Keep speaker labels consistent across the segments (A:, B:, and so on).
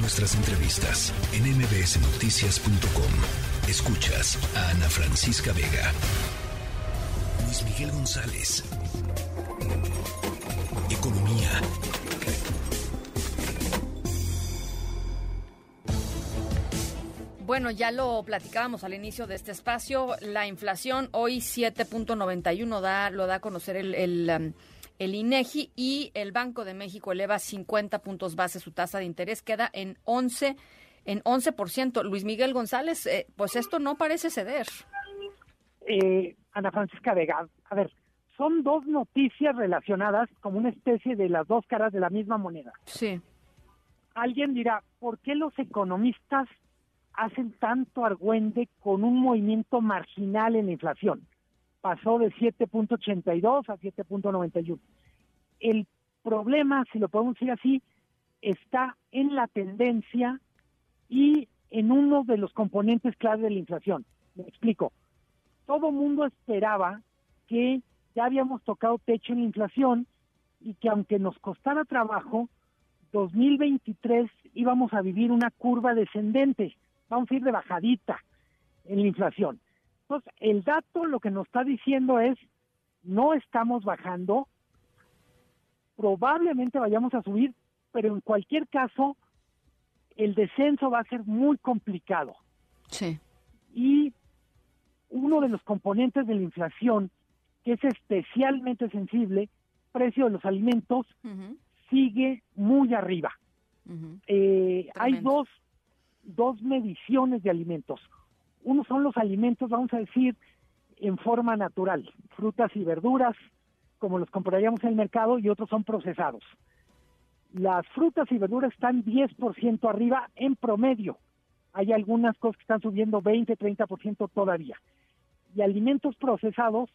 A: Nuestras entrevistas en mbsnoticias.com. Escuchas a Ana Francisca Vega. Luis Miguel González. Economía.
B: Bueno, ya lo platicábamos al inicio de este espacio. La inflación hoy 7.91 da, lo da a conocer el, el, um, el, INEGI y el Banco de México eleva 50 puntos base su tasa de interés, queda en 11 en 11%. Luis Miguel González, eh, pues esto no parece ceder.
C: Eh, Ana Francisca Vega, a ver, son dos noticias relacionadas como una especie de las dos caras de la misma moneda.
B: Sí.
C: Alguien dirá, ¿por qué los economistas hacen tanto argüende con un movimiento marginal en la inflación. Pasó de 7.82 a 7.91. El problema, si lo podemos decir así, está en la tendencia y en uno de los componentes clave de la inflación. Me explico. Todo mundo esperaba que ya habíamos tocado techo en la inflación y que aunque nos costara trabajo, 2023 íbamos a vivir una curva descendente vamos a ir de bajadita en la inflación. Entonces, el dato lo que nos está diciendo es, no estamos bajando, probablemente vayamos a subir, pero en cualquier caso, el descenso va a ser muy complicado.
B: Sí.
C: Y uno de los componentes de la inflación, que es especialmente sensible, precio de los alimentos, sigue muy arriba. eh, hay dos dos mediciones de alimentos. Uno son los alimentos, vamos a decir, en forma natural, frutas y verduras, como los compraríamos en el mercado, y otros son procesados. Las frutas y verduras están 10% arriba en promedio. Hay algunas cosas que están subiendo 20, 30% todavía. Y alimentos procesados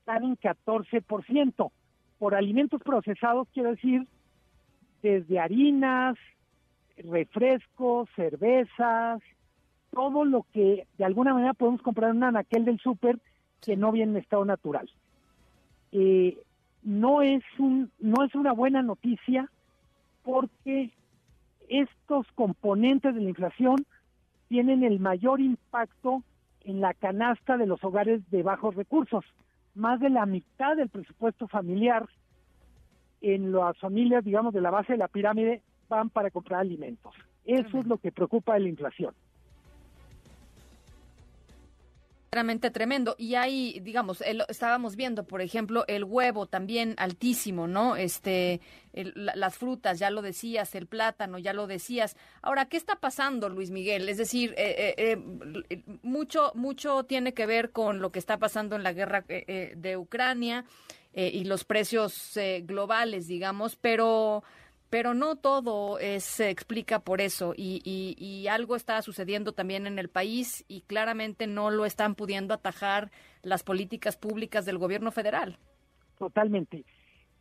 C: están en 14%. Por alimentos procesados quiero decir desde harinas, refrescos, cervezas, todo lo que de alguna manera podemos comprar en un anaquel del súper que no viene en estado natural. Eh, no es un no es una buena noticia porque estos componentes de la inflación tienen el mayor impacto en la canasta de los hogares de bajos recursos. Más de la mitad del presupuesto familiar en las familias, digamos, de la base de la pirámide van para comprar alimentos. Eso es lo que preocupa de la inflación.
B: Tremendo. Y ahí, digamos, estábamos viendo, por ejemplo, el huevo también altísimo, ¿no? Este, las frutas, ya lo decías, el plátano, ya lo decías. Ahora, ¿qué está pasando, Luis Miguel? Es decir, eh, eh, eh, mucho, mucho tiene que ver con lo que está pasando en la guerra de Ucrania y los precios globales, digamos, pero pero no todo se explica por eso y, y, algo está sucediendo también en el país y claramente no lo están pudiendo atajar las políticas públicas del gobierno federal.
C: Totalmente.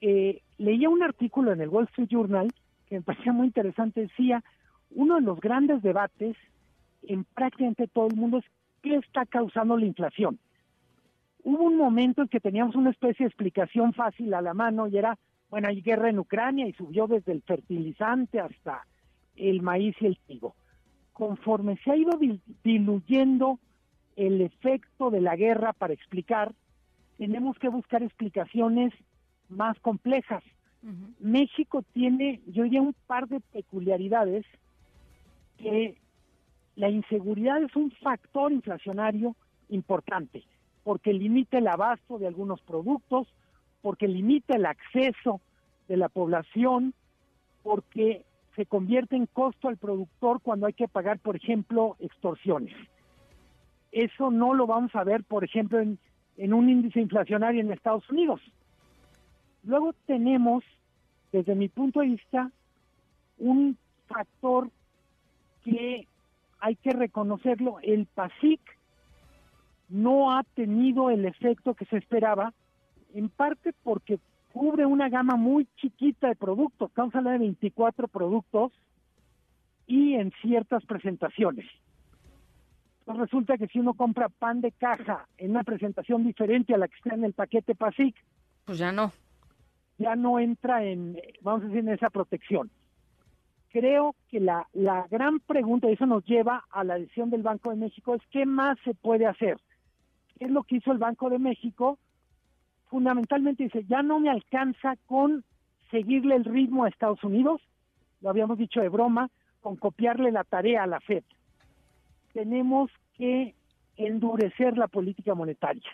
C: Eh, leía un artículo en el Wall Street Journal que me parecía muy interesante. Decía, uno de los grandes debates en prácticamente todo el mundo es qué está causando la inflación. Hubo un momento en que teníamos una especie de explicación fácil a la mano y era bueno, hay guerra en Ucrania y subió desde el fertilizante hasta el maíz y el trigo. Conforme se ha ido diluyendo el efecto de la guerra para explicar, tenemos que buscar explicaciones más complejas. México tiene, yo diría, un par de peculiaridades que la inseguridad es un factor inflacionario importante, porque limita el abasto de algunos productos, porque limita el acceso de la población, porque se convierte en costo al productor cuando hay que pagar, por ejemplo, extorsiones. Eso no lo vamos a ver, por ejemplo, en, un índice inflacionario en Estados Unidos. Luego tenemos, desde mi punto de vista, un factor que hay que reconocerlo, el PASIC no ha tenido el efecto que se esperaba en parte porque cubre una gama muy chiquita de productos, estamos hablando de 24 productos y en ciertas presentaciones. Entonces resulta que si uno compra pan de caja en una presentación diferente a la que está en el paquete PASIC,
B: pues ya no.
C: Ya no entra en, vamos a decir, en esa protección. creo que la, la gran pregunta, y eso nos lleva a la decisión del Banco de México, es qué más se puede hacer. ¿Qué es lo que hizo el Banco de México? Fundamentalmente dice, ya no me alcanza con seguirle el ritmo a Estados Unidos, lo habíamos dicho de broma, con copiarle la tarea a la FED. Tenemos que endurecer la política monetaria.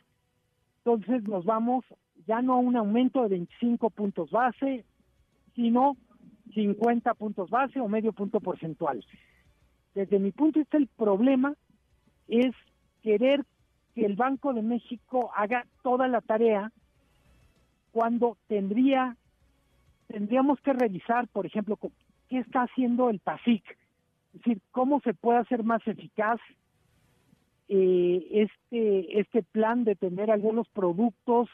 C: Entonces nos vamos ya no a un aumento de 25 puntos base, sino 50 puntos base o medio punto porcentual. Desde mi punto de vista el problema es querer que el Banco de México haga toda la tarea cuando tendría tendríamos que revisar, por ejemplo, qué está haciendo el PASIC, es decir, cómo se puede hacer más eficaz eh, este este plan de tener algunos productos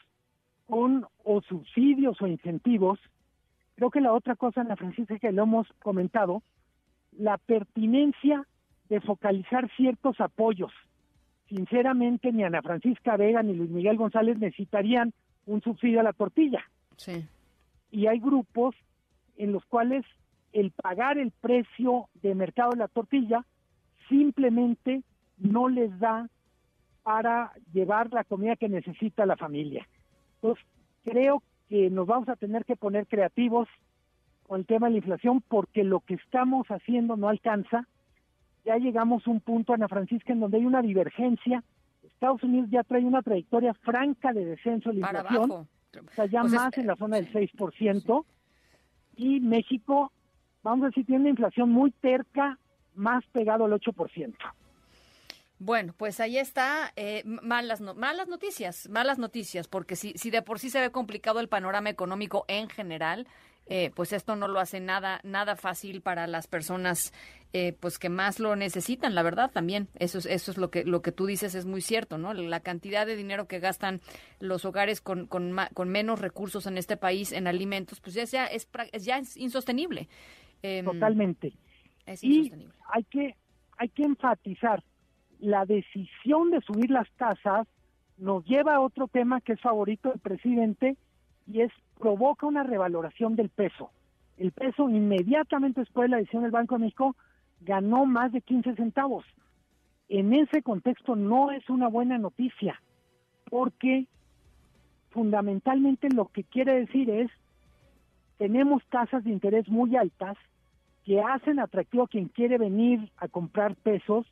C: con o subsidios o incentivos. Creo que la otra cosa, Ana Francisca, que lo hemos comentado, la pertinencia de focalizar ciertos apoyos. Sinceramente, ni Ana Francisca Vega ni Luis Miguel González necesitarían un subsidio a la tortilla.
B: Sí.
C: Y hay grupos en los cuales el pagar el precio de mercado de la tortilla simplemente no les da para llevar la comida que necesita la familia. Entonces, creo que nos vamos a tener que poner creativos con el tema de la inflación porque lo que estamos haciendo no alcanza. Ya llegamos a un punto, Ana Francisca, en donde hay una divergencia. Estados Unidos ya trae una trayectoria franca de descenso de la inflación, o sea, ya
B: Pues es-
C: más en la zona del 6%, y México, vamos a decir, tiene una inflación muy terca, más pegado al 8%.
B: Bueno, pues ahí está, eh, malas, no- malas noticias, malas noticias, porque si, si de por sí se ve complicado el panorama económico en general, eh, pues esto no lo hace nada, nada fácil para las personas, eh, pues que más lo necesitan, la verdad también. Eso es, eso es lo que, lo que tú dices es muy cierto, ¿no? La cantidad de dinero que gastan los hogares con, con, con menos recursos en este país en alimentos, pues ya, ya es, ya es insostenible. Em,
C: Totalmente.
B: Es
C: y
B: insostenible.
C: hay que hay que enfatizar la decisión de subir las tasas nos lleva a otro tema que es favorito del presidente y es provoca una revaloración del peso. El peso inmediatamente después de la decisión del Banco de México ganó más de 15 centavos. En ese contexto no es una buena noticia porque fundamentalmente lo que quiere decir es tenemos tasas de interés muy altas que hacen atractivo a quien quiere venir a comprar pesos,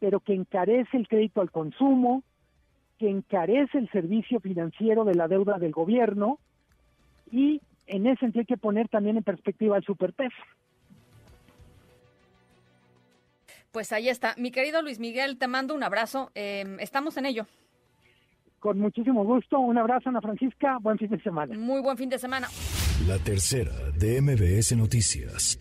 C: pero que encarece el crédito al consumo, que encarece el servicio financiero de la deuda del gobierno y en ese sentido hay que poner también en perspectiva el superpeso.
B: Pues ahí está. Mi querido Luis Miguel, te mando un abrazo. Eh, estamos en ello.
C: Con muchísimo gusto, un abrazo Ana Francisca, buen fin de semana.
B: Muy buen fin de semana.
A: La tercera de MBS Noticias.